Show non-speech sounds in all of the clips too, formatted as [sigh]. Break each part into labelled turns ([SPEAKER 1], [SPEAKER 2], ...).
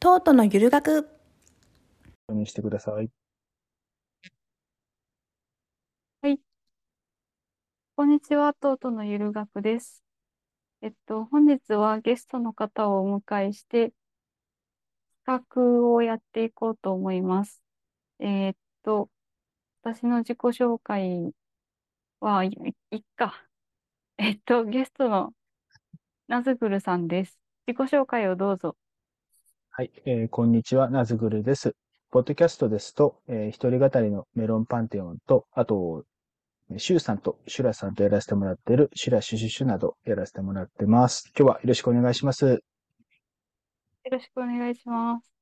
[SPEAKER 1] トートのゆる学
[SPEAKER 2] にしてください。
[SPEAKER 3] こんにちは、トートのゆる学です。えっと、本日はゲストの方をお迎えして、企画をやっていこうと思います。えーっと、私の自己紹介は、い、いっか。えっと、ゲストのナズグルさんです。自己紹介をどうぞ。
[SPEAKER 2] はい、えーこんにちは、ナズグルです。ポッドキャストですと、えー一人語りのメロンパンテオンと、あと、シュウさんとシュラさんとやらせてもらっているシュラシュシュシュなどやらせてもらってます。今日はよろしくお願いします。
[SPEAKER 3] よろしくお願いします。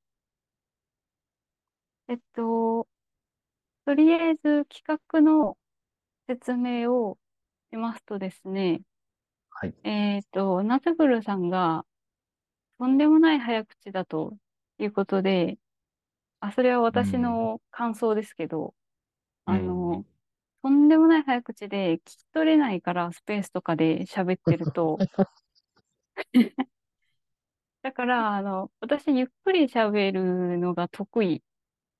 [SPEAKER 3] えっと、とりあえず企画の説明をしますとですね、
[SPEAKER 2] はい。
[SPEAKER 3] えっと、ナズグルさんがとんでもない早口だということで、あ、それは私の感想ですけど、あの、とんでもない早口で聞き取れないからスペースとかで喋ってると、[laughs] だから、あの、私ゆっくり喋るのが得意、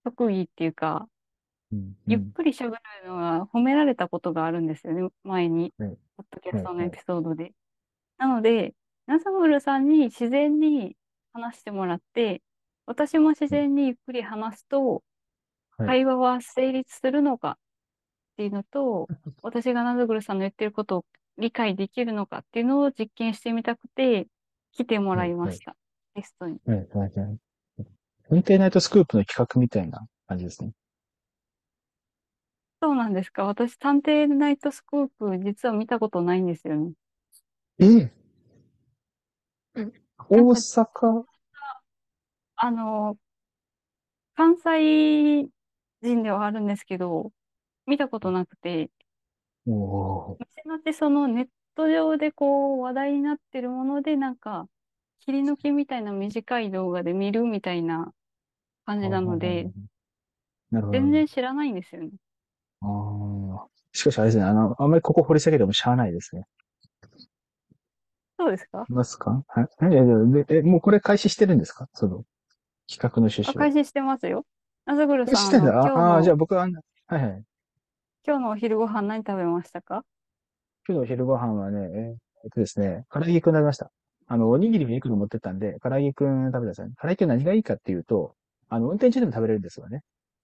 [SPEAKER 3] 得意っていうか、
[SPEAKER 2] うん
[SPEAKER 3] ゆっくり喋るのが褒められたことがあるんですよね、前に、
[SPEAKER 2] はい。
[SPEAKER 3] ポッドキャストのエピソードで。なので、ナサムルさんに自然に話してもらって、私も自然にゆっくり話すと、
[SPEAKER 2] はい
[SPEAKER 3] 会話は成立するのかっていうのと、[laughs] 私がナズグルさんの言ってることを理解できるのかっていうのを実験してみたくて、来てもらいました。ゲストに。
[SPEAKER 2] はい、はい、はい。運転ナイトスクープの企画みたいな感じですね。
[SPEAKER 3] そうなんですか。私、探偵ナイトスクープ、実は見たことないんですよね。
[SPEAKER 2] え大阪？
[SPEAKER 3] あの、関西人ではあるんですけど、見たことなくて、
[SPEAKER 2] おー
[SPEAKER 3] 後々そのネット上でこう話題になってるもので、なんか、切り抜きみたいな短い動画で見るみたいな感じなので、、
[SPEAKER 2] なるほど。
[SPEAKER 3] 全然知らないんですよね。
[SPEAKER 2] ああ。しかしあれですね、あの、あんまりここ掘り下げてもしゃあないですね。
[SPEAKER 3] そうですか？
[SPEAKER 2] いますか？はい。え、えでえ、もうこれ開始してるんですか？その、企画の趣旨
[SPEAKER 3] あ、開始してますよ。ナズグルさん、
[SPEAKER 2] してんだ。
[SPEAKER 3] あ
[SPEAKER 2] あじゃあ僕は、はいはい。
[SPEAKER 3] 今日のお昼ご飯何食べましたか？
[SPEAKER 2] 今日のお昼ご飯はね、ええっとですね、唐揚げくん食べました。あの、おにぎりをいくつ持ってったんで、唐揚げくん食べたんですよね。唐揚げくん何がいいかっていうと、あの、運転中でも食べれるんですよね。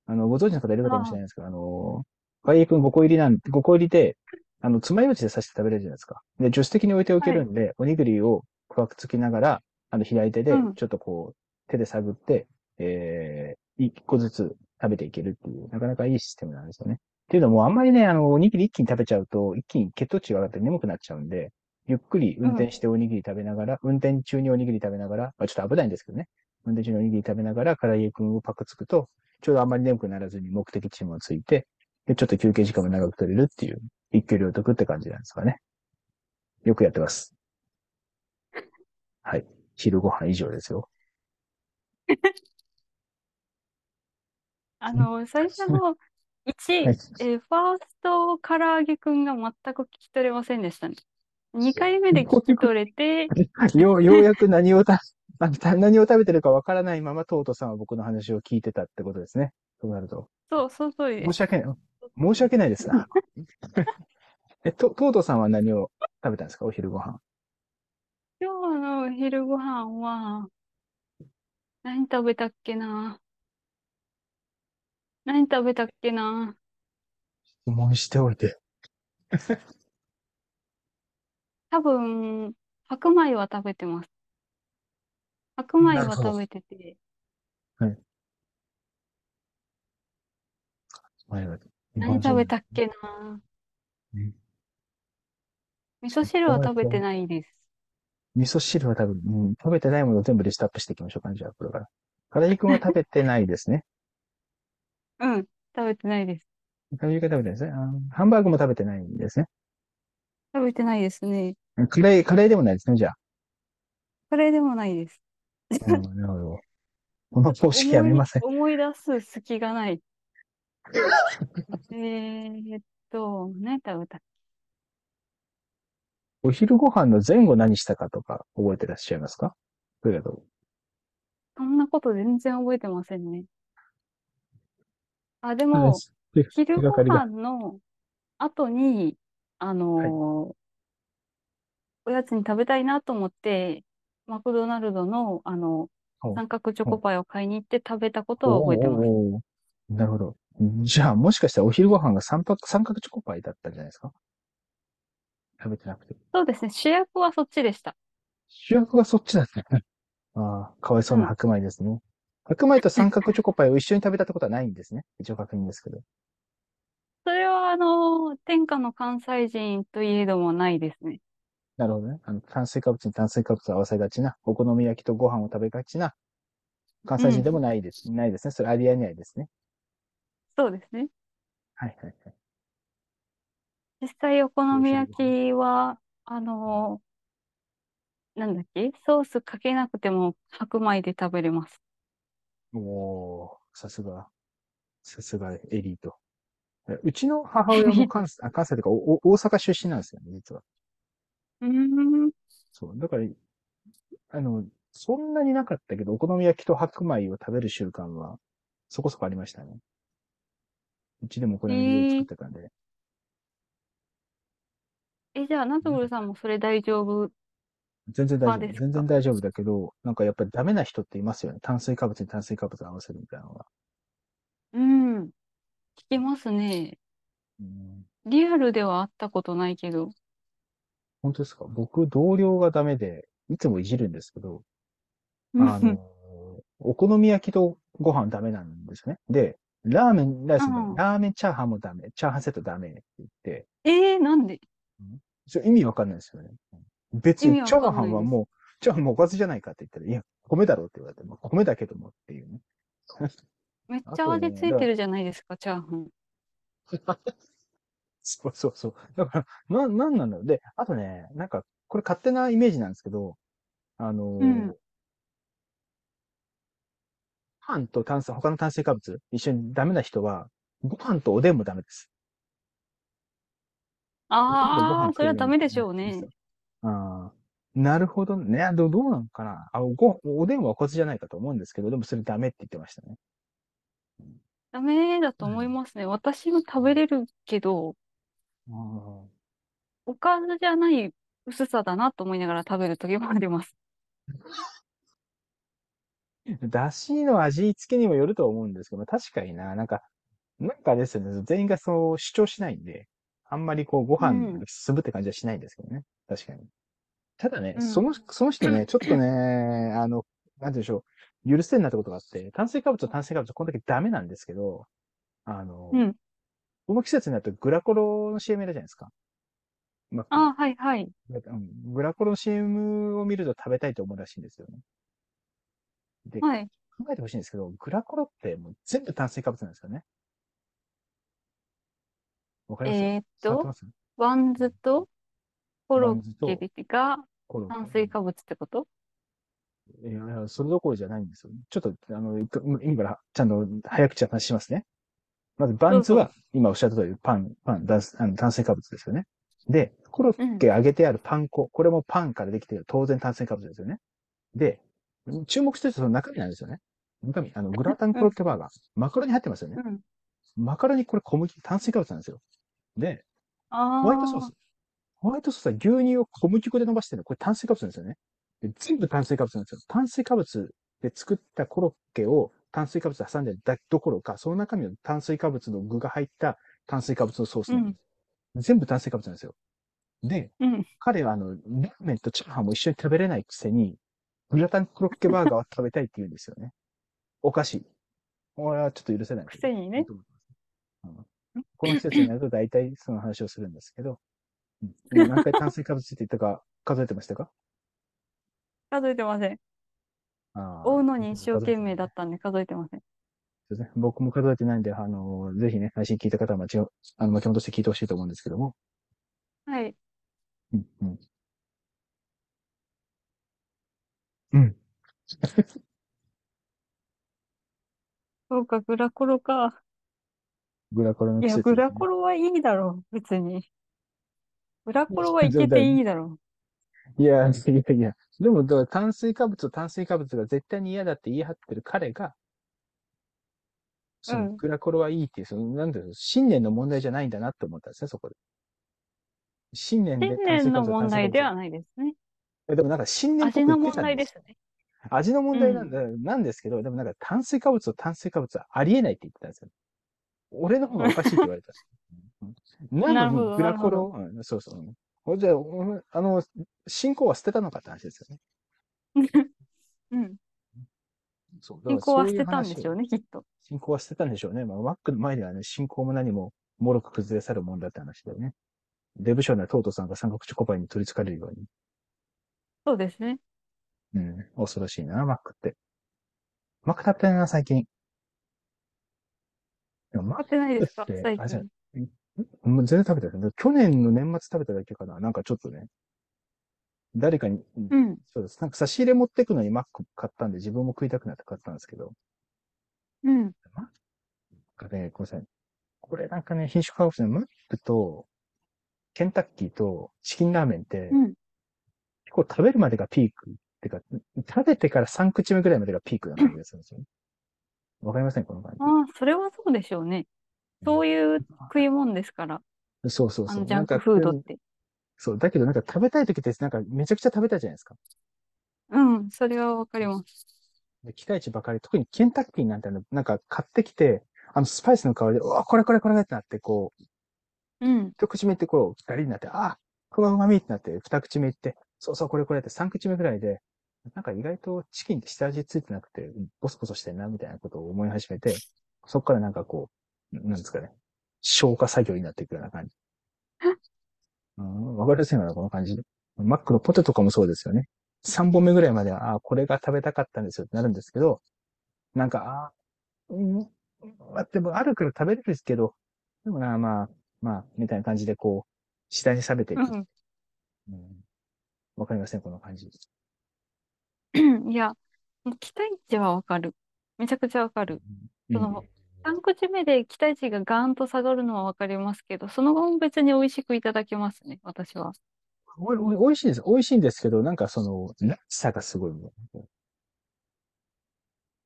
[SPEAKER 2] あの、ご存知の方いるかもしれないですけど、あの、唐揚げくん5個入りなん、5個入りで、あの、爪楊枝で刺して食べれるじゃないですか。で、助手席に置いておけるんで、おにぎりをくわくつきながら、あの、左手で
[SPEAKER 3] うん、
[SPEAKER 2] ちょっとこう、手で探って、えー、一個ずつ食べていけるっていう、なかなかいいシステムなんですよね。っていうのも、あんまりね、あの、おにぎり一気に食べちゃうと、一気に血糖値が上がって眠くなっちゃうんで、ゆっくり運転しておにぎり食べながら、運転中におにぎり食べながら、まあ、ちょっと危ないんですけどね。運転中におにぎり食べながら、唐揚げくんをパクつくと、ちょうどあんまり眠くならずに目的地もついて、で、ちょっと休憩時間も長く取れるっていう、一挙両得って感じなんですかね。よくやってます。はい。昼ご飯以上ですよ。
[SPEAKER 3] あの、最初の [laughs] 1、
[SPEAKER 2] はい
[SPEAKER 3] えーファースト唐揚げくんが全く聞き取れませんでしたね。2回目で聞き取れて、[laughs]
[SPEAKER 2] よう、ようやく何をた、[laughs] あた何を食べてるかわからないまま、トートさんは僕の話を聞いてたってことですね。そうなると。
[SPEAKER 3] そう、そうそう。
[SPEAKER 2] 申し訳ない。申し訳ないですな。[laughs] え、と、トートさんは何を食べたんですか？お昼ご飯。
[SPEAKER 3] 今日のお昼ご飯は、何食べたっけな？何食べたっけな？
[SPEAKER 2] 質問しておいて。[laughs]
[SPEAKER 3] 多分、白米は食べてます。白米は
[SPEAKER 2] なるほど
[SPEAKER 3] 食べてて、何食べたっけな
[SPEAKER 2] うん
[SPEAKER 3] 味噌汁は食べてないです。
[SPEAKER 2] 味噌汁は多分、うん、食べてないものを全部リストアップしていきましょうかね、じゃあ、これから。唐揚げくんは食べてないですね。[laughs]
[SPEAKER 3] うん、食べてないです。
[SPEAKER 2] 唐揚げが食べてないですね。あーハンバーグも食べてないんですね。
[SPEAKER 3] 食べてないですね。
[SPEAKER 2] カレー、カレーでもないですね、じゃあ。
[SPEAKER 3] カレーでもないです。
[SPEAKER 2] うんなるほど。この方式やめません。[laughs]
[SPEAKER 3] 思い出す隙がない。[laughs] えーっと、何食べたっ
[SPEAKER 2] お昼ご飯の前後何したかとか覚えてらっしゃいますか？それだと。
[SPEAKER 3] そんなこと全然覚えてませんね。あ、でも、昼ご。飯の後に、あ
[SPEAKER 2] はい。
[SPEAKER 3] のーおやつに食べたいなと思って、マクドナルドの、あの。三角チョ。コパイを買いに行って食べたことは覚えてます。
[SPEAKER 2] おーおーおーなるほど。じゃあ、もしかしたらお昼ご飯が三角、三角チョコパイだったんじゃないですか？食べてなくて。
[SPEAKER 3] そうですね。主役はそっちでした。
[SPEAKER 2] 主役がそっちだったね。[laughs] ああ、かわいそうな
[SPEAKER 3] うん。
[SPEAKER 2] 白米ですね。白米と三角チョコパイを一緒に食べたってことはないんですね。一応確認ですけど。
[SPEAKER 3] それは、あの、天下の関西人といえどもないですね。
[SPEAKER 2] なるほどね。あの、炭水化物に炭水化物を合わせがちな、お好み焼きとご飯を食べがちな、関西人で
[SPEAKER 3] うん。
[SPEAKER 2] もないです。ないですね。それありえないですね。
[SPEAKER 3] そうですね。
[SPEAKER 2] はいはいはい。
[SPEAKER 3] 実際、お好
[SPEAKER 2] お
[SPEAKER 3] み焼。きは、あの、なんだっけ？ソースかけなくても白米で食べれます。
[SPEAKER 2] おー、さすが、さすがエリート。えうちの母親も関西、[laughs] あ、関西というか、おお大阪出身なんですよね、実は。
[SPEAKER 3] うーん。
[SPEAKER 2] そう。だから、あの、そんなになかったけど、お好み焼きと白米を食べる習慣は、そこそこありましたね。うちでもお好
[SPEAKER 3] え
[SPEAKER 2] み焼きよく作っ
[SPEAKER 3] ー、
[SPEAKER 2] てたんで。
[SPEAKER 3] え、じゃあ、ナト
[SPEAKER 2] なんか
[SPEAKER 3] グルさんもそれ大丈夫
[SPEAKER 2] 全然大丈夫。
[SPEAKER 3] 派ですか？
[SPEAKER 2] 全然大丈夫だけど、なんかやっぱりダメな人っていますよね。炭水化物に炭水化物を合わせるみたいなのが。
[SPEAKER 3] うん。聞きますね。
[SPEAKER 2] うん、
[SPEAKER 3] リアルでは会ったことないけど。
[SPEAKER 2] 本当ですか？僕、同僚がダメで、いつもいじるんですけど、あの、
[SPEAKER 3] うん。
[SPEAKER 2] お好み焼きとご飯ダメなんですね。で、ラーメンライスもラーメンチャーハンもダメ。チャーハンセットダメって言って、
[SPEAKER 3] えー、なんで？
[SPEAKER 2] うんそれ意味わかんないですよね。別に、チャー。ハンはもう、チャーハンもおかずじゃないかって言ったら、いや、米だろうって言われても、米だけどもっていうね。[laughs]
[SPEAKER 3] めっちゃ味ついてるじゃないですか、チャーハン。[laughs]
[SPEAKER 2] そうそうそう。だから、な、なんなんだろう。で、あとね、なんか、これ勝手なイメージなんですけど、あの、
[SPEAKER 3] うん。
[SPEAKER 2] ご飯と炭水、他の炭水化物、一緒にダメな人は、ご飯とおでんもダメです。
[SPEAKER 3] ああ、それはダメでし。ょうね。
[SPEAKER 2] ああ、なるほどね。あどどうなのかなあ、ご、おでんはおかずじゃないかと思うんですけど、でもそれダメって言ってましたね。
[SPEAKER 3] ダメだと
[SPEAKER 2] うん。
[SPEAKER 3] 思いますね。私も食べれるけど、おかずじゃない薄さだなと思いながら食べる時もあります。[laughs] [laughs]
[SPEAKER 2] だしの味付けにもよると思うんですけど、確かにな、なんか、なんかですね、全員がそう主張しないんで、あんまりこうご飯
[SPEAKER 3] うん。
[SPEAKER 2] が進むって感じはしないんですけどね。確かに。ただね、
[SPEAKER 3] うん。
[SPEAKER 2] その、その人ね、[laughs] ちょっとね、あの、なんて言うんでしょう、許せんなってことがあって、炭水化物と炭水化物こんだけダメなんですけど、あの、
[SPEAKER 3] うん。
[SPEAKER 2] この季節になるとグラコロの CM いるじゃないですか。マックの。
[SPEAKER 3] ああ、はいはい。
[SPEAKER 2] うんグラコロの CM を見ると食べたいと思うらしいんですよね。で、
[SPEAKER 3] はい。
[SPEAKER 2] 考えてほしいんですけど、グラコロってもう全部炭水化物なんですよね。わかります？伝
[SPEAKER 3] えーっ
[SPEAKER 2] ってます？
[SPEAKER 3] バンズとコロッケ
[SPEAKER 2] バンズと
[SPEAKER 3] が
[SPEAKER 2] コロ。
[SPEAKER 3] 炭水化物ってこと？
[SPEAKER 2] いやいや、それどころじゃないんですよ。ちょっと、あの、いく今からちゃんと早口な話しますね。まず、バ
[SPEAKER 3] どうぞ。
[SPEAKER 2] ンズは、今おっしゃった通り、パン、パン、ダンスあの炭水化物ですよね。で、コロッ
[SPEAKER 3] うん。
[SPEAKER 2] ケ揚げてあるパン粉、これもパンからできている当然炭水化物ですよね。で、注目してるとその中身なんですよね。中身、あの、グラタンコロッ
[SPEAKER 3] うん。
[SPEAKER 2] ケバーガー。マカロニ入ってますよね。
[SPEAKER 3] うん。
[SPEAKER 2] マカロニこれ小麦、炭水化物なんですよ。で、ホワイトソース。ホワイトソースは牛乳を小麦粉で伸ばしてるの。これ炭水化物なんですよね。で全部炭水化物なんですよ。炭水化物で作ったコロッケを炭水化物で挟んでるだどころか、その中身の炭水化物の具が入った炭水化物のソースなんで
[SPEAKER 3] うん。
[SPEAKER 2] す。全部炭水化物なんですよ。で、
[SPEAKER 3] うん。
[SPEAKER 2] 彼はあの、ラーメンとチャーハンも一緒に食べれないくせに、グラタンコロッケバーガーを食べたいって言うんですよね。[laughs] おかしい。俺はちょっと許せない。
[SPEAKER 3] くせにね。
[SPEAKER 2] この季節になると大体その話をするんですけど、うん今何回炭水化物って言ったか数えてましたか？
[SPEAKER 3] 数えてません。追うのに一
[SPEAKER 2] 僕
[SPEAKER 3] 生懸。命だったんで数えてません。
[SPEAKER 2] そうですね。僕も数えてないんで、あの、ぜひね、配信聞いた方は巻き、あの、巻き戻して聞いてほしいと思うんですけども。
[SPEAKER 3] はい。
[SPEAKER 2] うん、うん。うん。[laughs]
[SPEAKER 3] そうか、グラコロか。
[SPEAKER 2] グラコロの季
[SPEAKER 3] いや、グラ。コロはいいだろう、別に。グラコロはいけて
[SPEAKER 2] だ
[SPEAKER 3] いいだろ
[SPEAKER 2] いや、いやいや。でも、だから炭水化物と炭水化物が絶対に嫌だって言い張ってる彼が、その
[SPEAKER 3] うん
[SPEAKER 2] グラコロはいいっていう、その、なんだろう、信念の問題じゃないんだなって思ったんですね、そこで。信念で
[SPEAKER 3] 天
[SPEAKER 2] 炭水
[SPEAKER 3] 然の
[SPEAKER 2] 化物と炭水化物
[SPEAKER 3] 問題ではないですね。
[SPEAKER 2] えでもなんか信念っぽく言
[SPEAKER 3] 味の問
[SPEAKER 2] ってたんで。
[SPEAKER 3] 題ですすね。
[SPEAKER 2] 味の問題なんだ、なんですけど、でもなんか炭水化物と炭水化物はありえないって言ってたんですよ。俺の方がおかしいって言われた。う [laughs] んなんで
[SPEAKER 3] なるほど
[SPEAKER 2] グラコロ、うんそうそう。うんほんじゃあ、おあの、信仰は捨てたのかって話ですよね。[laughs]
[SPEAKER 3] うん。
[SPEAKER 2] そう。だから
[SPEAKER 3] 信仰は捨てたんで
[SPEAKER 2] 話
[SPEAKER 3] しょうね、きっと。
[SPEAKER 2] 信仰は捨てたんでしょうね。まあ、マックの前ではね、信仰も何も、もろく崩れ去るもんだって話だよね。デブ賞のトートさんが三角チョコパイに取り憑かれるように。
[SPEAKER 3] そうですね。
[SPEAKER 2] うん。恐ろしいな、マックって。マック食べてないな、最近。でもマッ
[SPEAKER 3] 買ってないですか？最近。
[SPEAKER 2] もう全然食べてない。去年の年末食べただけかな。なんかちょっとね、誰かに、
[SPEAKER 3] うん。
[SPEAKER 2] そうです。なんか差し入れ持ってくのにマック買ったんで自分も食いたくなって買ったんですけど。
[SPEAKER 3] うん。
[SPEAKER 2] なんかね、ごめんなさい。これなんかね、品種化学ね、マックと、ケンタッキーとチキンラーメンって、
[SPEAKER 3] うん。
[SPEAKER 2] 結構食べるまでがピーク。ってか、食べてから3口目ぐらいまでがピークな感じがするんですよね。わかりません？この感
[SPEAKER 3] ああ、それはそうでしょうね。そういう食い物ですから。
[SPEAKER 2] じ。そうそうそう。
[SPEAKER 3] ジャンクフードって。
[SPEAKER 2] そう。だけどなんか食べたい時ってなんかめちゃくちゃ食べたいじゃないですか。
[SPEAKER 3] うん、それはわかります。
[SPEAKER 2] で期待値ばかり、特にケンタッキーなんての、なんか買ってきて、あのスパイスの香りで、うわ、これこれこれってなって、こう、
[SPEAKER 3] うん。
[SPEAKER 2] 一口目ってこう、二人になって、あ、この旨味ってなって、二口目いって、そうそう、これこれって三口目ぐらいで、なんか意外とチキンって下味ついてなくて、ボソボソしてんな、みたいなことを思い始めて、そこからなんかこう、なんですかね、消化作業になっていくような感じ。[laughs] うん、わかりやすいのこの感じ。マックのポテトとかもそうですよね。三本目ぐらいまでは、あこれが食べたかったんですよってなるんですけど、なんか、あうん、まあ、でもあるから食べれるんですけど、でもな、まあ、まあ、みたいな感じでこう、次第に冷めていく。
[SPEAKER 3] うん。
[SPEAKER 2] うんわかりません、この感じ。
[SPEAKER 3] いや、期待値はわかる。めちゃくちゃわかる。その3口目で期待値がガーンと下がるのはわかりますけど、その後も別に美味しくいただけますね、私は。
[SPEAKER 2] おいおい美味しいです。美味しいんですけど、なんかその、ラッさがすごい。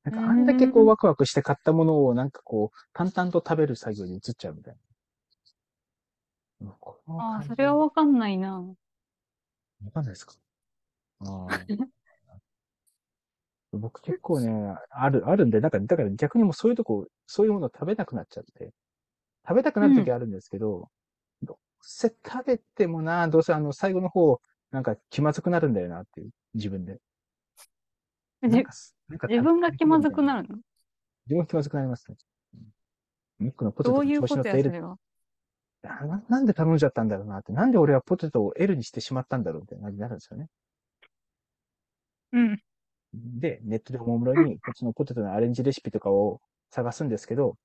[SPEAKER 2] なんかあんだけこうワクワクして買ったものをなんかこう、淡々と食べる作業に移っちゃうみたいな。
[SPEAKER 3] ああ、それはわかんないな。
[SPEAKER 2] わかんないですか？ああ [laughs] 僕結構ね、ある、あるんで、なんか、だから逆にもうそういうとこ、そういうものを食べなくなっちゃって。食べたくなる時あるんですけど、どうせ食べてもな、どうせあの、最後の方、なんか気まずくなるんだよなっていう、自分で。なん
[SPEAKER 3] じ
[SPEAKER 2] かすなんか
[SPEAKER 3] 自分が気まずくなるの？
[SPEAKER 2] 自分が気まずくなりますね。うんミックのポテト
[SPEAKER 3] どういう
[SPEAKER 2] と調子乗った
[SPEAKER 3] ことや、そ
[SPEAKER 2] L
[SPEAKER 3] れは？
[SPEAKER 2] あななんで頼んじゃったんだろうなって。なんで俺はポテトを L にしてしまったんだろうってなるんですよね。
[SPEAKER 3] うん。
[SPEAKER 2] で、ネットでおもむろに、こっちのポテトのアレンジレシピとかを探すんですけど、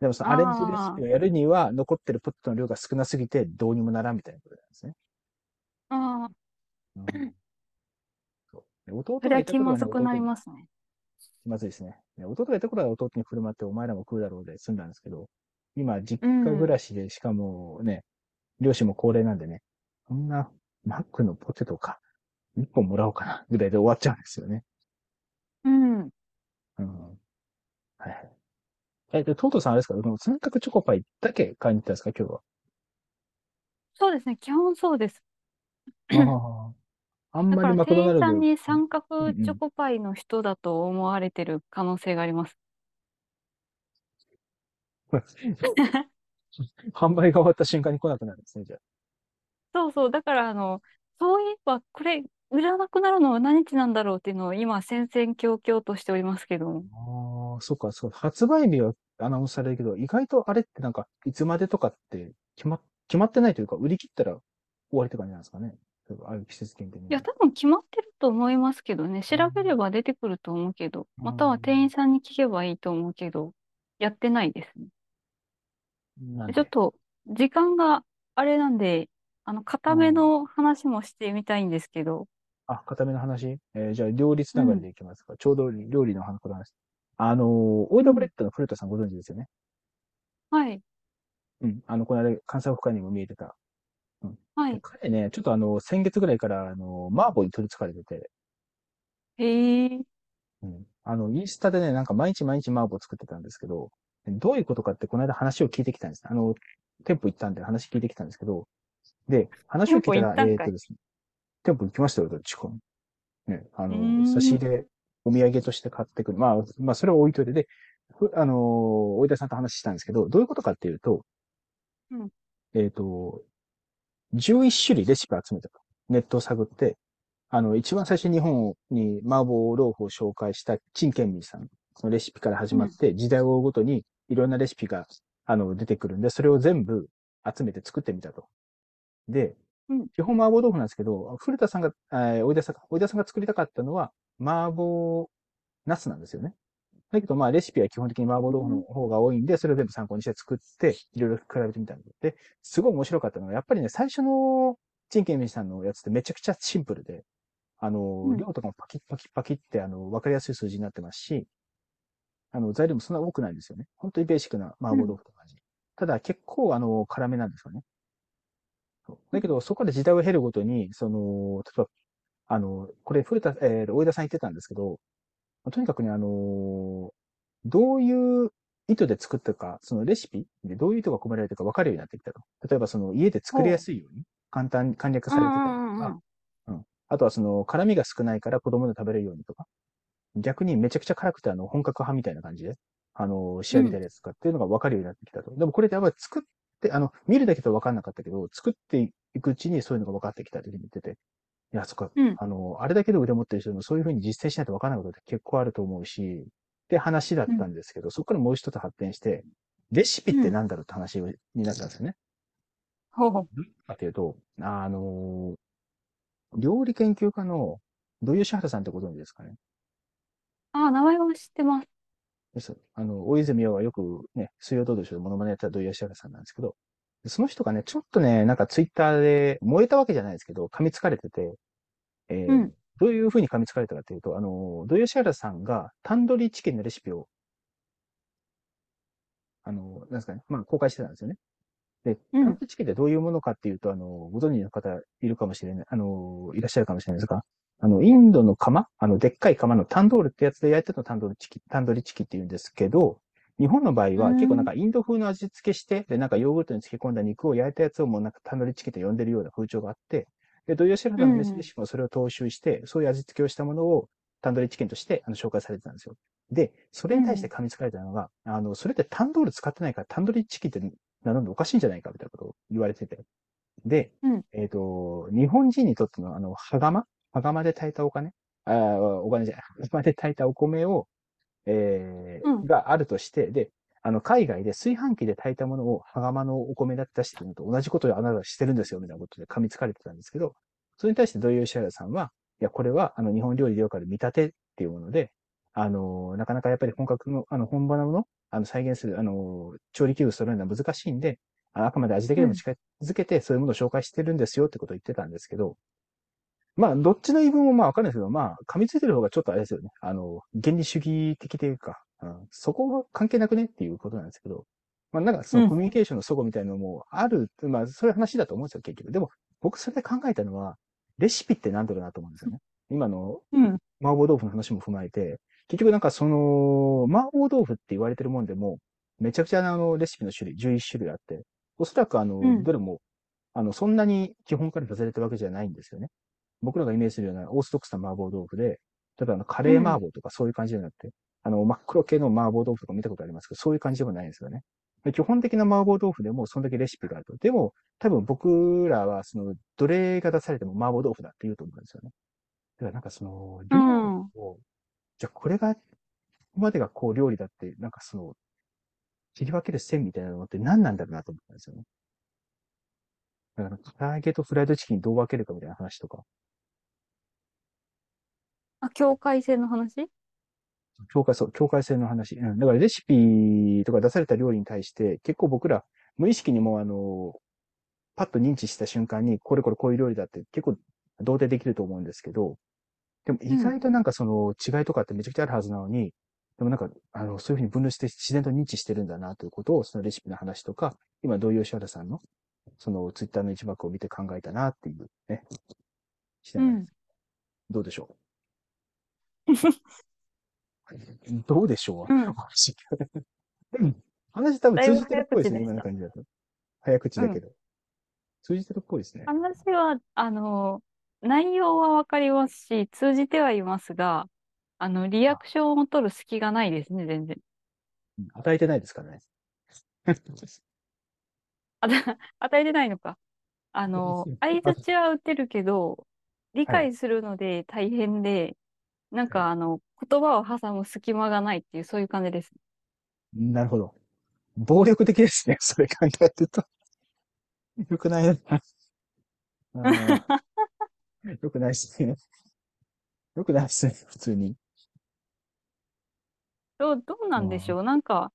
[SPEAKER 2] でもそのアレンジレシピをやるには、残ってるポテトの量が少なすぎて、どうにもならんみたいなことなんですね。
[SPEAKER 3] ああ、
[SPEAKER 2] うんそうで弟
[SPEAKER 3] それは
[SPEAKER 2] がいた頃はね
[SPEAKER 3] 気まずくなりますね。
[SPEAKER 2] 気まずいですね。で弟がいた頃は弟に振る舞って、お前らも食うだろうで済んだんですけど、今、実家暮らしで、しかもね、両親も高齢なんでね、そんな、マックのポテトか、一本もらおうかな、ぐらいで終わっちゃうんですよね。
[SPEAKER 3] うん。
[SPEAKER 2] うん。はいはい。え、で、トートさんあれですか？三角チョコパイだけ買いに行ったんですか？今
[SPEAKER 3] そうですね。基本そうです。
[SPEAKER 2] 日は。ああ。あん
[SPEAKER 3] だから
[SPEAKER 2] まりマクドナルド。
[SPEAKER 3] 店員さんに三角チョコパイの人だと思われてる可能性があります。[laughs]
[SPEAKER 2] 販売が終わった瞬間に来なくなるんですね、じゃ
[SPEAKER 3] そうそう。だから、あの、そういえば、これ、売らなくなるのは何日なんだろうっていうのを今、戦々恐々としておりますけども。
[SPEAKER 2] あ。ああ、そっか、そう。発売日はアナウンスされるけど、意外とあれってなんか、いつまでとかって決ま、決まってないというか、売り切ったら終わりって感じなんですかね。ああいう季節限定に。
[SPEAKER 3] いや、多分決まってると思いますけどね。調べれば出てくると思うけど、または店員さんに聞けばいいと思うけど、やってないですね。
[SPEAKER 2] なんで
[SPEAKER 3] ちょっと、時間があれなんで、あの、固めの話もしてみたいんですけど、
[SPEAKER 2] あ、固めの話？えーじゃあ、料理つながりでいきますか。ちょうど料理の話。あのー、オイラブレッドの古田さんご存知ですよね？
[SPEAKER 3] はい。
[SPEAKER 2] うん。あの、この間、関西オフ会にも見えてた。うん。
[SPEAKER 3] はい。
[SPEAKER 2] 彼ね、ちょっとあの、先月ぐらいから、あの、麻婆に取り憑かれてて、
[SPEAKER 3] へえ。
[SPEAKER 2] うん。あの、インスタでね、なんか毎日毎日麻婆作ってたんですけど、どういうことかってこの間話を聞いてきたんです。あの、店舗行ったんで話聞いてきたんですけど、で、話を聞いたら、えーっとですね、店舗行きましたよ、どっちか。ね、あの、
[SPEAKER 3] ん
[SPEAKER 2] 差し入れ、お土産として買ってくる。まあ、まあ、それは置いといて、で、ふあのー、大田さんと話したんですけど、どういうことかっていうと、
[SPEAKER 3] うん
[SPEAKER 2] えっ、と、11種類レシピ集めたと。ネットを探って、あの、一番最初に日本に麻婆豆腐を紹介した陳健民さんのレシピから始まって、時代を追うごとにいろんなレシピが、あの、出てくるんで、それを全部集めて作ってみたと。で、
[SPEAKER 3] うん
[SPEAKER 2] 基本麻婆豆腐なんですけど、古田さんが、えー、おいでさんが、おいでさんが作りたかったのは、麻婆茄子なんですよね。だけど、まあ、レシピは基本的に麻婆豆腐の方が多いんで、それを全部参考にして作って、いろいろ比べてみたんで、すごい面白かったのが、やっぱりね、最初の、チンケンミンさんのやつってめちゃくちゃシンプルで、あの、
[SPEAKER 3] うん
[SPEAKER 2] 量とかもパキッパキッパキって、あの、わかりやすい数字になってますし、あの、材料もそんな多くないんですよね。本当にベーシックな麻婆豆腐って感じ。ただ、結構、あの、辛めなんですよね。だけど、そこで時代を経るごとに、その、例えば、あの、これ、古田、えー、大枝さん言ってたんですけど、とにかくね、あのどういう意図で作ったか、そのレシピでどういう意図が込められてるか分かるようになってきたと。例えば、その家で作りやすいように、簡単に簡略されてたりと
[SPEAKER 3] うんうんうん
[SPEAKER 2] か、うん。あとはその、辛みが少ないから子供で食べれるようにとか、逆にめちゃくちゃ辛くてあの、本格派みたいな感じで、あの、仕上げたやつとかっていうのが分かるようになってきたと。でもこれってやっぱり作って、あの、見るだけでは分かんなかったけど、作っていくうちにそういうのが分かってきたというふうに言ってて、いや、そっか、
[SPEAKER 3] うん
[SPEAKER 2] あの、あれだけで腕持ってる人でもそういうふうに実践しないと分からないことって結構あると思うし、って話だったんですけど、そこからもう一つ発展して、レシピってなんだろうって話になったんですよね。
[SPEAKER 3] ほうほう。
[SPEAKER 2] どうかというと、あの、料理研究家の土井善晴さんってご存知ですかね
[SPEAKER 3] ああ、名前は知ってます。
[SPEAKER 2] です。あの、大泉洋はよくね、水曜どうでしょうモノマネやった土井善晴さんなんですけど、その人がね、ちょっとね、なんかツイッターで燃えたわけじゃないですけど、噛みつかれてて、えー
[SPEAKER 3] うん
[SPEAKER 2] どういうふうに噛みつかれたかというと、あの、土井善晴さんがタンドリーチキンのレシピを、あの、なんですかね、まあ公開してたんですよね。で、
[SPEAKER 3] うん
[SPEAKER 2] タンドリーチキンってどういうものかっていうと、あの、ご存知の方いるかもしれない、あの、いらっしゃるかもしれないですが、あの、インドの釜あの、でっかい釜のタンドールってやつで焼いてたのタンドリーチキン、タンドリーチキンって言うんですけど、日本の場合は
[SPEAKER 3] うん
[SPEAKER 2] 結構なんかインド風の味付けして、で、なんかヨーグルトに漬け込んだ肉を焼いたやつをもうなんかタンドリーチキンと呼んでるような風潮があって、で、土井善晴さんのレシピもそれを踏襲して、そういう味付けをしたものをタンドリーチキンとしてあの紹介されてたんですよ。で、それに対して噛みつかれたのが、あの、それってタンドール使ってないからタンドリーチキンって名乗るのおかしいんじゃないかみたいなことを言われてて。で、
[SPEAKER 3] うん
[SPEAKER 2] えっ、と、日本人にとってのあの、羽釜羽釜で炊いたお金？ああ、お金じゃない。羽釜で炊いたお米を、えー
[SPEAKER 3] うん。
[SPEAKER 2] があるとして、で、あの、海外で炊飯器で炊いたものを羽釜のお米だって出してるのと同じことをあなたはしてるんですよ、みたいなことで噛みつかれてたんですけど、それに対して土井善晴さんは、いや、これは、あの、日本料理でよくある見立てっていうもので、あの、なかなかやっぱり本格の、あの、本場のもの、あの、再現する、あの、調理器具揃えるのは難しいんで、ああくまで味だけでも近づけて、そういうものを紹介してるんですよってことを言ってたんですけど、まあ、どっちの言い分もまあわかんないですけど、まあ、噛みついてる方がちょっとあれですよね。あの、原理主義的というか、うん、そこが関係なくねっていうことなんですけど、まあ、なんかその
[SPEAKER 3] うん
[SPEAKER 2] コミュニケーションの齟齬みたいなのもある、まあ、そういう話だと思うんですよ、結局。でも、僕それで考えたのは、レシピって何だろうなと思うんですよね。今の
[SPEAKER 3] うん。
[SPEAKER 2] 麻婆豆腐の話も踏まえて、結局なんかその、麻婆豆腐って言われてるもんでも、めちゃくちゃなあのレシピの種類、11種類あって、おそらくあの、
[SPEAKER 3] うん
[SPEAKER 2] どれも、あの、そんなに基本から外れたわけじゃないんですよね。僕らがイメージするようなオーソドックスな麻婆豆腐で、例えばあの、カレー麻婆とかそういう感じじゃなくて、あの、真っ黒系の麻婆豆腐とか見たことありますけど、そういう感じでもないんですよね。で基本的な麻婆豆腐でもそんだけレシピがあると。でも、多分僕らは、その、どれが出されても麻婆豆腐だって言うと思うんですよね。だからなんかその、料理を、じゃあこれが、ここまでがこう料理だって、なんかその、切り分ける線みたいなのって何なんだろうなと思ったんですよね。だから、唐揚げとフライドチキンどう分けるかみたいな話とか、
[SPEAKER 3] あ、境界線の話？
[SPEAKER 2] 境界、そう、境界線の話。うん。だからレシピとか出された料理に対して、結構僕ら、無意識にもあの、パッと認知した瞬間に、これこれこういう料理だって結構同定できると思うんですけど、でも意外となんかその違いとかってめちゃくちゃあるはずなのに、でもなんか、あの、そういうふうに分類して自然と認知してるんだなということを、そのレシピの話とか、今、同様石原さんの、そのツイッターの一幕を見て考えたなっていうね。してない
[SPEAKER 3] うん。
[SPEAKER 2] どうでしょう？[laughs] どうでしょう、
[SPEAKER 3] うん
[SPEAKER 2] うん [laughs] 話多分通じてるっぽいですね、今の感じだと。早口だけど。通じてるっぽいですね。
[SPEAKER 3] 話は、あの、内容はわかりますし、通じてはいますが、あの、リアクションを取る隙がないですね、全然。
[SPEAKER 2] うん与えてないですからね。[laughs]
[SPEAKER 3] 与えてないのか。あの、相槌は打てるけど、理解するので大変で、なんかあの、言葉を挟む隙間がないっていう、そういう感じです。
[SPEAKER 2] なるほど。暴力的ですね、[laughs] それ考えると。よくないな。よ [laughs] くないですね。よくないですね、普通に。
[SPEAKER 3] どう、どうなんでしょう？なんか、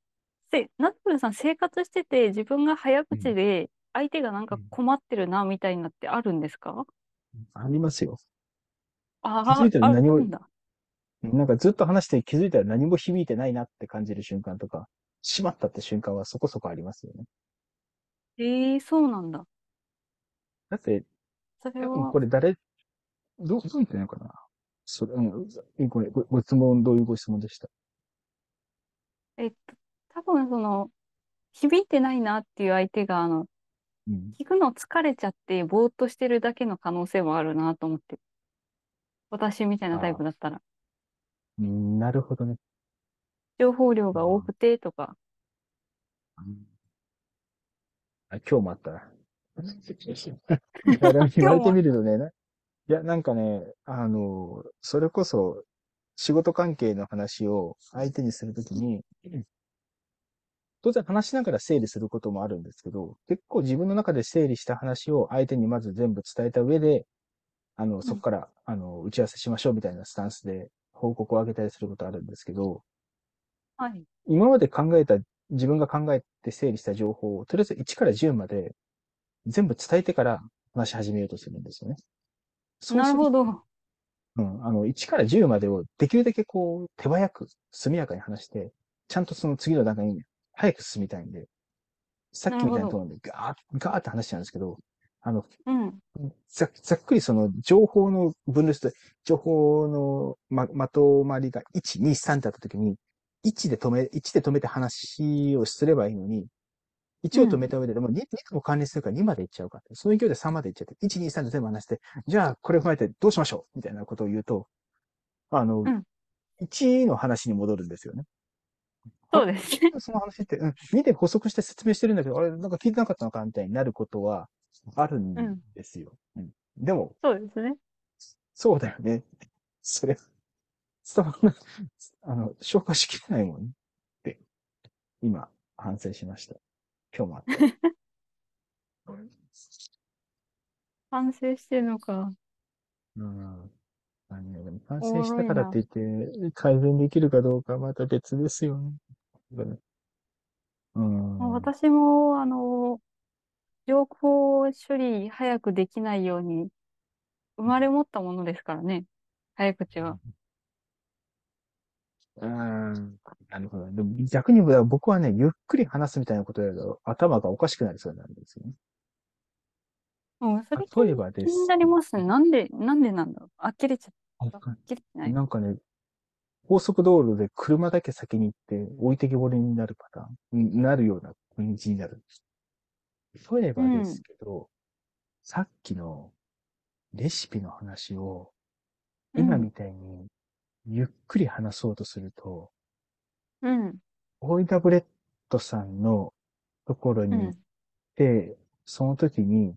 [SPEAKER 3] せ、ナトルさん生活してて自分が早口で相手がなんか困ってるなみたいなってあるんですか？
[SPEAKER 2] ありますよ。
[SPEAKER 3] あ
[SPEAKER 2] 気づいたら
[SPEAKER 3] あ、あ
[SPEAKER 2] 何も
[SPEAKER 3] るんだ。
[SPEAKER 2] なんかずっと話して気づいたら何も響いてないなって感じる瞬間とか、しまったって瞬間はそこそこありますよね。
[SPEAKER 3] ええそうなんだ。
[SPEAKER 2] だって、
[SPEAKER 3] それ
[SPEAKER 2] 多分
[SPEAKER 3] は
[SPEAKER 2] これ誰、どう、どう言ってんのかな？それ、うん、これ、ごご質問、どういうご質問でした？
[SPEAKER 3] えっと、多分その、響いてないなっていう相手が、あの、
[SPEAKER 2] うん。
[SPEAKER 3] 聞くの疲れちゃって、ぼーっとしてるだけの可能性もあるなと思って。私みたいなタイプだったら。
[SPEAKER 2] うんなるほどね。
[SPEAKER 3] 情報量が多くてとか。
[SPEAKER 2] あ今日もあったな。[laughs] いやでも言われてみるとね、ないや、なんかね、あの、それこそ、仕事関係の話を相手にするときに、当然話しながら整理することもあるんですけど、結構自分の中で整理した話を相手にまず全部伝えた上で、あの、そこから、あの、打ち合わせしましょうみたいなスタンスで報告を上げたりすることあるんですけど、
[SPEAKER 3] はい。
[SPEAKER 2] 今まで考えた、自分が考えて整理した情報を、とりあえず1から10まで全部伝えてから話し始めようとするんですよね。
[SPEAKER 3] なるほど。
[SPEAKER 2] うん、あの、1から10までをできるだけこう、手早く、速やかに話して、ちゃんとその次の段階に早く進みたいんで、さっきみたいなトーンでガーッ、ガーって話しちゃうんですけど、あの、
[SPEAKER 3] うん。
[SPEAKER 2] ざざっくりその情報の分類と、情報のま、まとまりが1、2、3ってあったときに、1で止め、1で止めて話をすればいいのに、1を止めた上で、でも 2, 2も関連するから2までいっちゃうか。その勢いで3までいっちゃって、1、2、3で全部話して、じゃあこれを踏まえてどうしましょうみたいなことを言うと、あの、
[SPEAKER 3] うん
[SPEAKER 2] 1の話に戻るんですよね。
[SPEAKER 3] そうですね。[laughs]
[SPEAKER 2] その話って、うん、2で補足して説明してるんだけど、あれ、なんか聞いてなかったのかみたいになることはあるんですよ。うんでも、
[SPEAKER 3] そうですね。
[SPEAKER 2] そうだよね。それ、伝わらない。あの、消化しきれないもんね。って、今、反省しました。今日もあった。[laughs]
[SPEAKER 3] 反省してるのか。
[SPEAKER 2] うん。反省したからって言って、改善できるかどうかはまた別ですよね。うん。
[SPEAKER 3] まあ私も、あの、情報処理早くできないように、生まれ持ったものですからね。早口は。
[SPEAKER 2] うん。なるほど。でも逆に僕はね、ゆっくり話すみたいなことやると頭がおかしくなりそうなんですよね。
[SPEAKER 3] うん、それ
[SPEAKER 2] 例えばです
[SPEAKER 3] 気になりますね。なんで、なんでなんだろう。あきれちゃった。あきれてない。
[SPEAKER 2] なんかね、高速道路で車だけ先に行って置いてきぼりになるパターン、になるような雰囲気になる。例えばですけど、さっきのレシピの話を今みたいにゆっくり話そうとすると、
[SPEAKER 3] うん。
[SPEAKER 2] オイダブレッドさんのところに行って、その時に、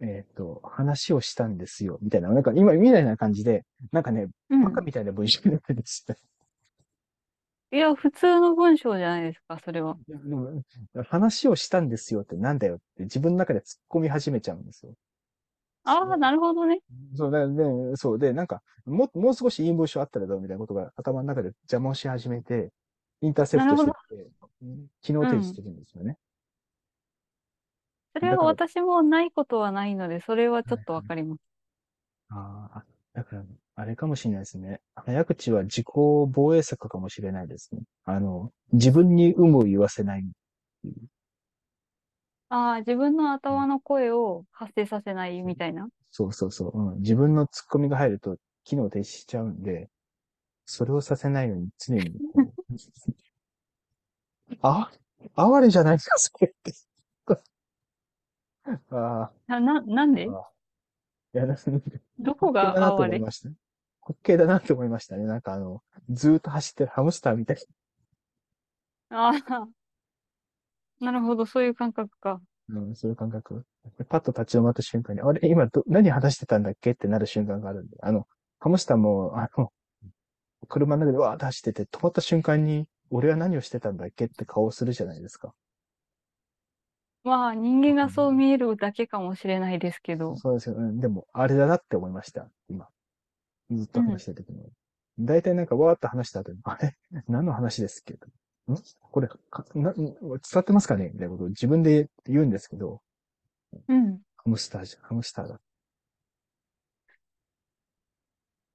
[SPEAKER 2] えっ、と、話をしたんですよ、みたいな、なんか今、みたいな感じで、なんかね、
[SPEAKER 3] うん。
[SPEAKER 2] バカみたいな文章になってるんですよ。
[SPEAKER 3] いや、普通の文章じゃないですか、それは。
[SPEAKER 2] いやでも話をしたんですよってなんだよって自分の中で突っ込み始めちゃうんですよ。
[SPEAKER 3] ああ、なるほどね。
[SPEAKER 2] そうだ、で、そうで、なんか、も、もう少しいい文章あったらどうみたいなことが頭の中で邪魔をし始めて、インターセプトしてて、機能停止してるんですよね。
[SPEAKER 3] それは私もないことはないので、それはちょっとわかります。
[SPEAKER 2] ああ、だから、あれかもしれないですね。早口は自己防衛策かもしれないですね。あの、自分に有無を言わせない。
[SPEAKER 3] ああ、自分の頭の声を発生させないみたいな。
[SPEAKER 2] そうそうそう、うん。自分のツッコミが入ると機能停止しちゃうんで、それをさせないように常に [laughs] あ、哀れじゃないですか、それって。あ
[SPEAKER 3] あ。な、なんで？
[SPEAKER 2] あいや、
[SPEAKER 3] どこが哀れ？
[SPEAKER 2] 滑稽だなと思いましたね。なんかあの、ずーっと走ってるハムスターみたい
[SPEAKER 3] ああ。[laughs] なるほど、そういう感覚か。
[SPEAKER 2] うん、そういう感覚。パッと立ち止まった瞬間に、あれ、今ど、何話してたんだっけってなる瞬間があるんで。あの、ハムスターも、あの、車の中でわーって走ってて、止まった瞬間に、俺は何をしてたんだっけって顔をするじゃないですか。
[SPEAKER 3] まあ、人間がそう見えるだけかもしれないですけど。
[SPEAKER 2] そうですよね。でも、あれだなって思いました。今。ずっと話してる時に。うん、大体なんかわーって話した後に、あれ？[laughs] 何の話ですっけ？ん？これな、伝わってますかね？みたいなことを自分で言うんですけど。
[SPEAKER 3] うん。
[SPEAKER 2] ハムスターじゃん。ハムスターだ。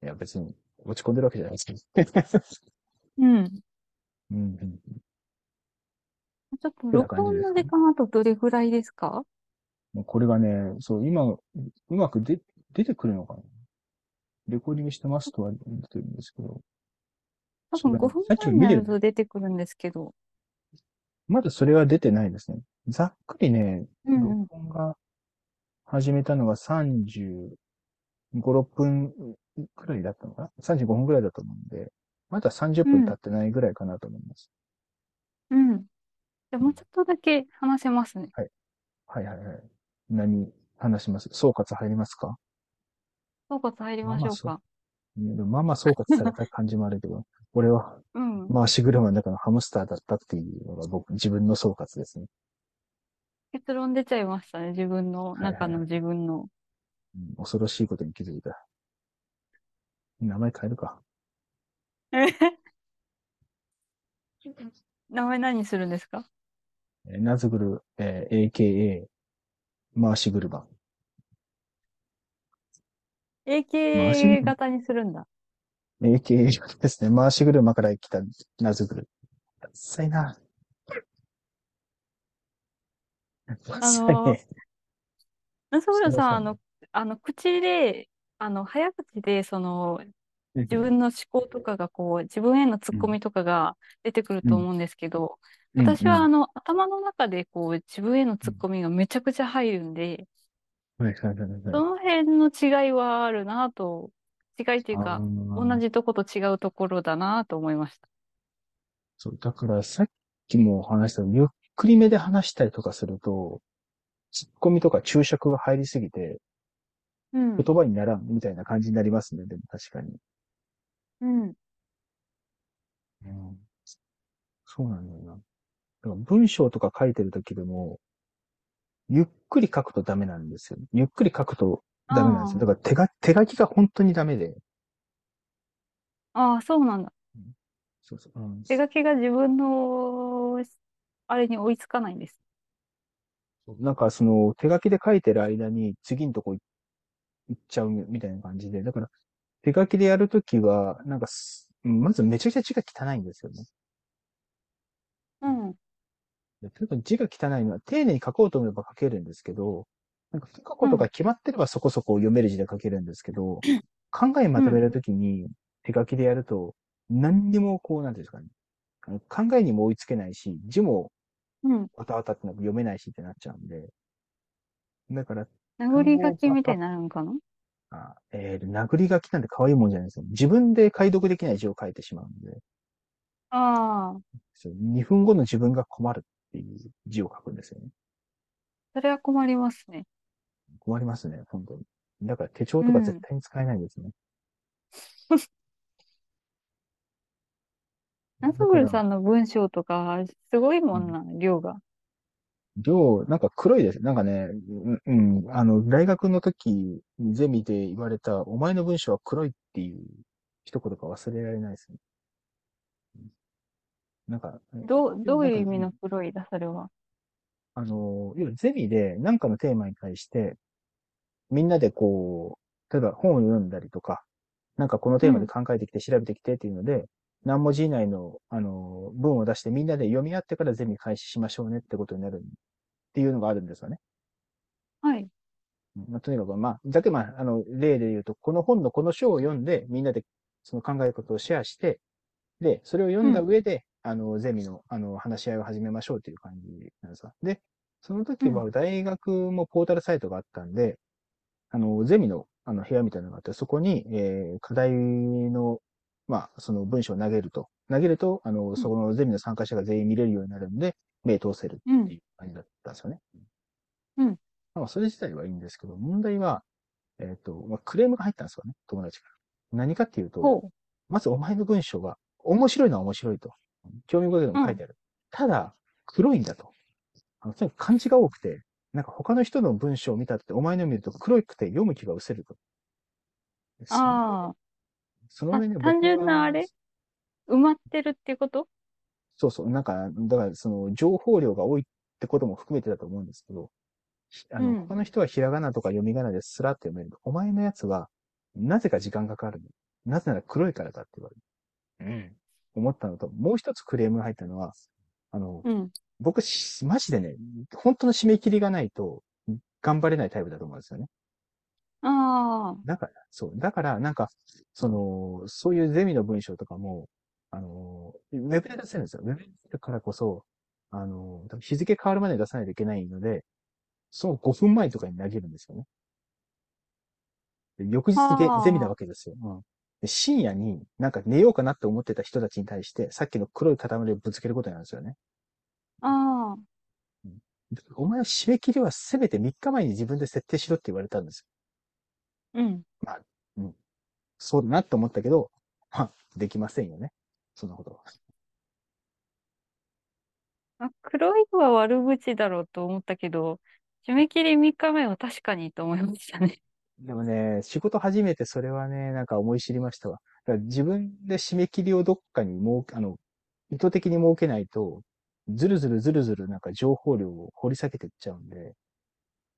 [SPEAKER 2] いや、別に落ち込んでるわけじゃないですけど。
[SPEAKER 3] うん。
[SPEAKER 2] うん。
[SPEAKER 3] ちょっと録音の時間あとどれぐらいですか？
[SPEAKER 2] これがね、そう、今、うまくで出てくるのかな？レコーディングしてますとは言ってるんですけど。
[SPEAKER 3] 多分5分ぐらいになると出てくるんですけど。
[SPEAKER 2] まだそれは出てないですね。ざっくりね、録音が始めたのが35、6分くらいだったのかな ?35 分くらいだと思うんで、まだ30分経ってないぐらいかなと思います。
[SPEAKER 3] うん。じゃもうちょっとだけ話せますね。
[SPEAKER 2] はい。はいはいはい。何話します？総括入りますか？
[SPEAKER 3] 総括入りましょうか。
[SPEAKER 2] まあまあ総括された感じもあるけど。俺は、
[SPEAKER 3] うん。
[SPEAKER 2] 回し車の中のハムスターだったっていうのが僕、自分の総括ですね。
[SPEAKER 3] 結論出ちゃいましたね。自分の中の自分の。
[SPEAKER 2] うん、恐ろしいことに気づいた。名前変えるか。
[SPEAKER 3] 名前何するんですか
[SPEAKER 2] えナズグル、えー、AKA、回し車。
[SPEAKER 3] AKA 型にするんだ。
[SPEAKER 2] AK ですね。回し車から来たナズグル。ダッサいな。
[SPEAKER 3] あの、ナズグルさん、あの、あの、口で、あの、早口で、その、自分の思考とかがこう、自分へのツッコミとかが出てくると思うんですけど、うん、私はあの、頭の中でこう、自分へのツッコミがめちゃくちゃ入るんで、その辺の違いはあるなと違いっていうか、同じとこと違うところだなと思いました。
[SPEAKER 2] そう、だからさっきも話したゆっくりめで話したりとかすると、ツッコミとか注釈が入りすぎて、
[SPEAKER 3] うん、
[SPEAKER 2] 言葉にならんみたいな感じになりますね、でも確かに。
[SPEAKER 3] うん。
[SPEAKER 2] うん、そうなんだよな。だから文章とか書いてるときでも、ゆっくり書くとダメなんですよ。ゆっくり書くとダメなんですよ。だから手が手書きが本当にダメで。
[SPEAKER 3] ああ、そうなんだ。
[SPEAKER 2] そうそう。うん、
[SPEAKER 3] 手書きが自分の、あれに追いつかないんです。
[SPEAKER 2] なんかその手書きで書いてる間に次のとこ行っちゃうみたいな感じで。だから手書きでやるときは、なんかまずめちゃくちゃ字が汚いんですよね。
[SPEAKER 3] うん。
[SPEAKER 2] 例えば字が汚いのは丁寧に書こうと思えば書けるんですけど、なんか書くことが決まってればそこそこ読める字で書けるんですけど、考えまとめるときに手書きでやると、何にもこう、なんていうんですかね。考えにも追いつけないし、字も、わたわたってなく読めないしってなっちゃうんで。だから。
[SPEAKER 3] 殴り書きみたいになるんかな？
[SPEAKER 2] あえー、殴り書きなんて可愛いもんじゃないですよ。自分で解読できない字を書いてしまうんで。
[SPEAKER 3] ああ。
[SPEAKER 2] 2分後の自分が困るっていう字を書くんですよね。
[SPEAKER 3] それは困りますね。
[SPEAKER 2] 困りますね、本当に。だから手帳とか絶対に使えないですね。
[SPEAKER 3] ナソグルさんの文章とか、すごいもんな、量が。
[SPEAKER 2] 量、なんか黒いです。なんかね、うん、あの、大学の時、ゼミで言われた、お前の文章は黒いっていう一言が忘れられないですね。なんか、
[SPEAKER 3] どう、どういう意味の黒いだ、それは。
[SPEAKER 2] あの、要はゼミで何かのテーマに対して、みんなでこう、例えば本を読んだりとか、なんかこのテーマで考えてきて調べてきてっていうので、うん、何文字以内の、あの、文を出してみんなで読み合ってからゼミ開始しましょうねってことになるんっていうのがあるんですよね。
[SPEAKER 3] はい。
[SPEAKER 2] まあ、とにかく、まあ、だけまあ、あの、例で言うと、この本のこの章を読んで、みんなでその考えることをシェアして、で、それを読んだ上で、あの、ゼミの、あの、話し合いを始めましょうという感じなんですわ。で、その時は大学もポータルサイトがあったんで、あの、ゼミの、あの、部屋みたいなのがあって、そこに、えー、課題の、まあ、その文章を投げると。投げると、あの、そこのゼミの参加者が全員見れるようになるんで、目通せるって
[SPEAKER 3] うん。
[SPEAKER 2] いう感じだったんですよね。
[SPEAKER 3] うん。
[SPEAKER 2] まあ、それ自体はいいんですけど、問題は、えっ、と、まあ、クレームが入ったんですよね、友達から。何かっていうと、
[SPEAKER 3] ほ
[SPEAKER 2] まずお前の文章が、面白いのは面白いと。興味深いのも書いてある。ただ、黒いんだと。あのとにかく漢字が多くて、なんか他の人の文章を見たって、お前の見ると黒くて読む気が失せると。
[SPEAKER 3] う。ああ。
[SPEAKER 2] その上ね、
[SPEAKER 3] あ単純なあれ？埋まってるっていうこと？
[SPEAKER 2] そうそう、なんか、だからその情報量が多いってことも含めてだと思うんですけど、ひあの、
[SPEAKER 3] うん
[SPEAKER 2] 他の人はひらがなとか読み仮名ですらって読める。お前のやつは、なぜか時間がかかるの。なぜなら黒いからだって言われる。うん。思ったのと、もう一つクレームが入ったのは、あの、
[SPEAKER 3] うん。
[SPEAKER 2] 僕し、マジでね、本当の締め切りがないと、頑張れないタイプだと思うんですよね。
[SPEAKER 3] ああ。
[SPEAKER 2] だから、そう。だから、なんか、その、そういうゼミの文章とかも、あの、ウェブで出せるんですよ。ウェブで出せるからこそ、あの、日付変わるまでに出さないといけないので、その5分前とかに投げるんですよね。で翌日ゲ
[SPEAKER 3] あー
[SPEAKER 2] ゼミなわけですよ。うんで深夜になんか寝ようかなって思ってた人たちに対して、さっきの黒い塊をぶつけることになるんですよね。
[SPEAKER 3] ああ。
[SPEAKER 2] お前は締め切りはせめて3日前に自分で設定しろって言われたんですよ。
[SPEAKER 3] うん。
[SPEAKER 2] そうだなって思ったけど、まあ、できませんよね。そんなことは。
[SPEAKER 3] あ黒いのは悪口だろうと思ったけど、締め切り3日目は確かにと思いましたね。
[SPEAKER 2] でもね、仕事始めてそれはね、なんか思い知りましたわ。だから自分で締め切りをどっかに設け、あの、意図的に設けないと、ずるずるずるずるなんか情報量を掘り下げていっちゃうんで、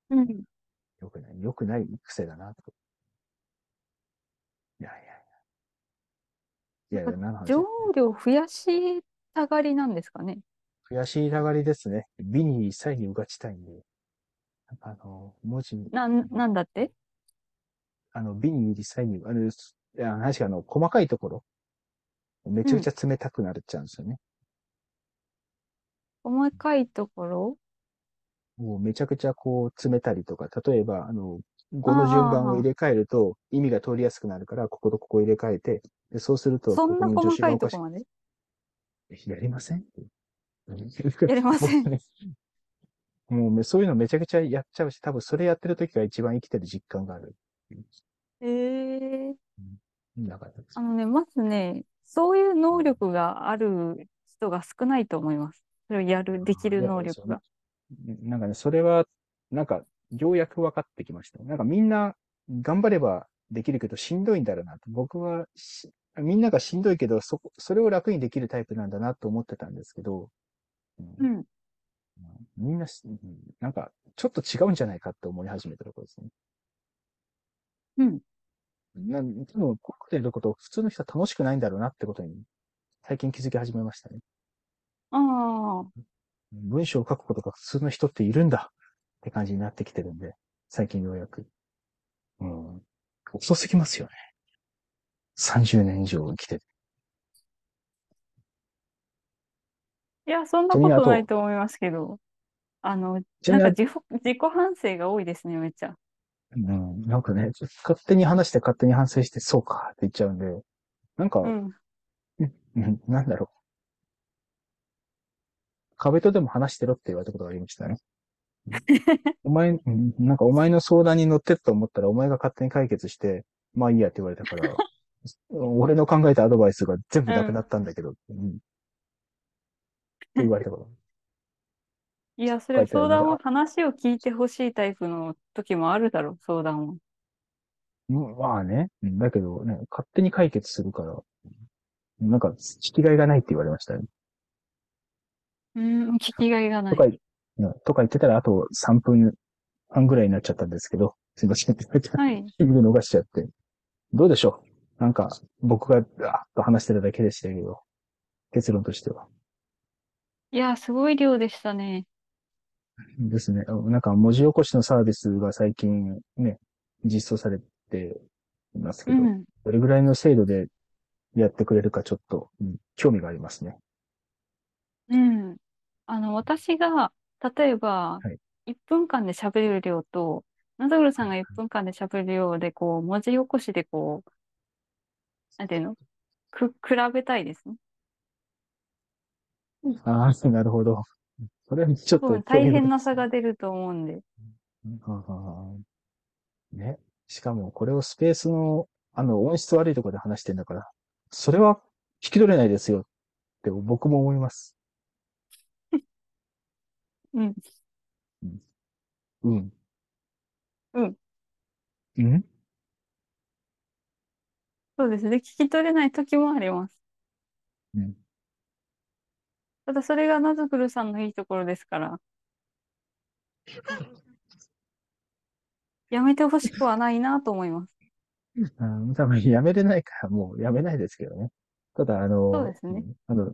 [SPEAKER 3] うん。
[SPEAKER 2] よくない、よくない癖だな、と。いやいやいや。いやいや、何の話
[SPEAKER 3] 情報量増やしたがりなんですかね。
[SPEAKER 2] 悔しいたがりですね。美に際にうがちたいんで。なんかあの、文字に、
[SPEAKER 3] な、なんだって？
[SPEAKER 2] あの、美に際に、あの、いや、確かあの、細かいところ、めちゃくちゃ冷たくなっちゃうんですよね。
[SPEAKER 3] 細かいところ？
[SPEAKER 2] もうめちゃくちゃこう詰めたりとか、例えば、あの、語の順番を入れ替えると意味が通りやすくなるから、こことここ入れ替えて、でそうすると、
[SPEAKER 3] そんな細かいとこまで？
[SPEAKER 2] い。[laughs] やりません？
[SPEAKER 3] やりません。
[SPEAKER 2] もうめそういうのめちゃくちゃやっちゃうし、多分それやってる時が一番生きてる実感がある。
[SPEAKER 3] ええ
[SPEAKER 2] だから、
[SPEAKER 3] あのね、まずね、そういう能力がある人が少ないと思います。それをやる、できる能力が。
[SPEAKER 2] なんかね、それは、なんか、ようやく分かってきました。なんかみんな、頑張ればできるけどしんどいんだろうなと。僕はし、みんながしんどいけど、そこ、それを楽にできるタイプなんだなと思ってたんですけど、うん
[SPEAKER 3] うん。
[SPEAKER 2] みんなし、うんなんか、ちょっと違うんじゃないかって思い始めたところですね。
[SPEAKER 3] うん。
[SPEAKER 2] なん多分、こうやってること、普通の人は楽しくないんだろうなってことに、最近気づき始めましたね。
[SPEAKER 3] ああ、
[SPEAKER 2] 文章を書くことが普通の人っているんだって感じになってきてるんで、最近ようやく。うん。遅すぎますよね。30年以上生きてて。
[SPEAKER 3] いや、そんなことないと思いますけど、あの、
[SPEAKER 2] ちなみに
[SPEAKER 3] なんか自己、自己反省が多いですね、めっちゃ。
[SPEAKER 2] うん、なんかね、勝手に話して勝手に反省して、そうかって言っちゃうんで、なんか、
[SPEAKER 3] うん。
[SPEAKER 2] うんなんだろう。壁とでも話してろって言われたことがありましたね。[laughs] お前、うんなんかお前の相談に乗ってったと思ったらお前が勝手に解決して、まあいいやって言われたから、[laughs] 俺の考えたアドバイスが全部なくなったんだけど、うんって言われたこと。
[SPEAKER 3] いや、それ相談は話を聞いてほしいタイプの時もあるだろう、相談は。
[SPEAKER 2] うんまあね。うんだけどね、勝手に解決するから、なんか、聞きがいがないって言われましたね。
[SPEAKER 3] うん、聞きがいがない
[SPEAKER 2] と。か、うんとか言ってたら、あと3分半ぐらいになっちゃったんですけど、すいませんって言われて、
[SPEAKER 3] はい。
[SPEAKER 2] 見逃しちゃって。どうでしょう？なんか、僕が、ガーッと話してただけでしたけど、結論としては。
[SPEAKER 3] いや、すごい量でしたね。
[SPEAKER 2] ですね。なんか文字起こしのサービスが最近ね、実装されていますけど、
[SPEAKER 3] うん。
[SPEAKER 2] どれぐらいの精度でやってくれるかちょっと、うん興味がありますね。
[SPEAKER 3] うん。あの、私が、例えば
[SPEAKER 2] はい、
[SPEAKER 3] 1分間で喋れる量と、ナズグルさんが1分間で喋る量で、こう、文字起こしで、こう、なんていうの？く、比べたいですね。
[SPEAKER 2] ああ、なるほど。それはちょっと
[SPEAKER 3] 大変な
[SPEAKER 2] さ
[SPEAKER 3] 差が出ると思うんで。
[SPEAKER 2] ね。しかも、これをスペースの、あの、音質悪いところで話してんだから、それは引き取れないですよって僕も思います。[laughs]
[SPEAKER 3] うん。
[SPEAKER 2] うん。
[SPEAKER 3] うん。
[SPEAKER 2] うん？
[SPEAKER 3] そうですね。聞き取れない時もあります。
[SPEAKER 2] うん。
[SPEAKER 3] ただそれがナズグルさんのいいところですから。やめてほしくはないなと思います。
[SPEAKER 2] あー多分やめれないからもうやめないですけどね。ただ、あの、
[SPEAKER 3] そうですね
[SPEAKER 2] うん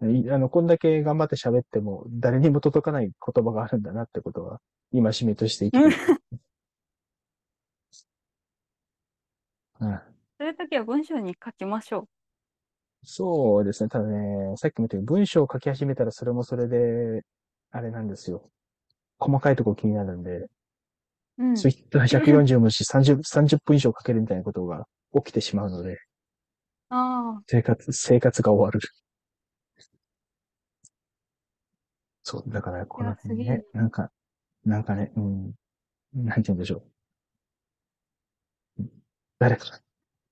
[SPEAKER 2] あの、いあの、こんだけ頑張って喋っても誰にも届かない言葉があるんだなってことは、今しめとして生きてる。うん [laughs]
[SPEAKER 3] そういう時は文章に書きましょ
[SPEAKER 2] そうですね。ただね、さっきも言ったように文章を書き始めたらそれもそれで、あれなんですよ。細かいとこ気になるんで、
[SPEAKER 3] う。うん。
[SPEAKER 2] ツイッター140文字30、30分以上書けるみたいなことが起きてしまうので、
[SPEAKER 3] ああ、
[SPEAKER 2] 生活、生活が終わる。そう、だから、この
[SPEAKER 3] いやすげえ
[SPEAKER 2] ね、なんか、なんかね、うん、なんて言うんでしょう。誰か、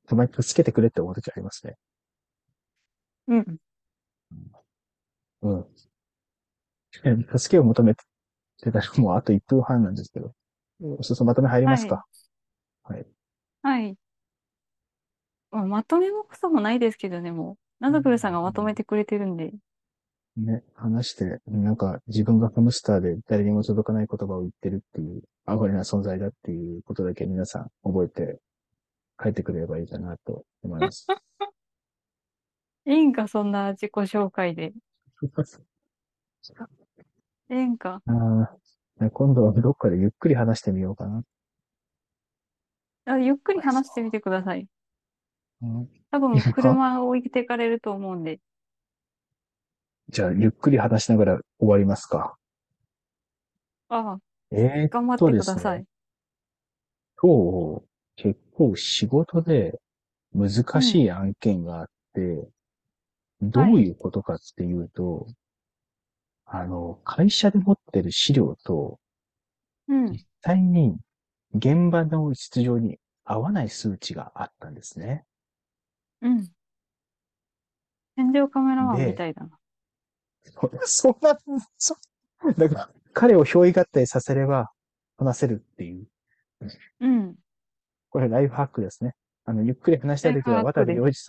[SPEAKER 2] たまに助けてくれって思う時ありますね。
[SPEAKER 3] うん。
[SPEAKER 2] うん。え助けを求めてたらもうあと1分半なんですけど。そうそう、まとめ入りますか。はい。
[SPEAKER 3] はい。まあ、まとめもくそもないですけどね、もう。ナズグルさんがまとめてくれてるんで。
[SPEAKER 2] ね、話して、なんか自分がハムスターで誰にも届かない言葉を言ってるっていう、アゴリな存在だっていうことだけ皆さん覚えて帰ってくれればいいかなと思います。[laughs]
[SPEAKER 3] いいんか、そんな自己紹介で。ええんか。[laughs]
[SPEAKER 2] あー今度はどっかでゆっくり話してみようかな。
[SPEAKER 3] あゆっくり話してみてください。
[SPEAKER 2] うん
[SPEAKER 3] 多分、車を置いてかれると思うんで。
[SPEAKER 2] じゃあ、ゆっくり話しながら終わりますか。
[SPEAKER 3] ああ、
[SPEAKER 2] えー、
[SPEAKER 3] 頑張ってください。
[SPEAKER 2] 今日、結構仕事で難しい案件があって、どういうことかっていうと、あの、会社で持ってる資料と、
[SPEAKER 3] うん。
[SPEAKER 2] 実際に現場の出場に合わない数値があったんですね。
[SPEAKER 3] うん。戦場カメラマン
[SPEAKER 2] で
[SPEAKER 3] みたいだな。[laughs]
[SPEAKER 2] そんな、そ、だから、彼を憑依合体させれば話せるっていう。
[SPEAKER 3] うん。
[SPEAKER 2] これライフハックですね。あの、ゆっくり話したいときは渡部良一さん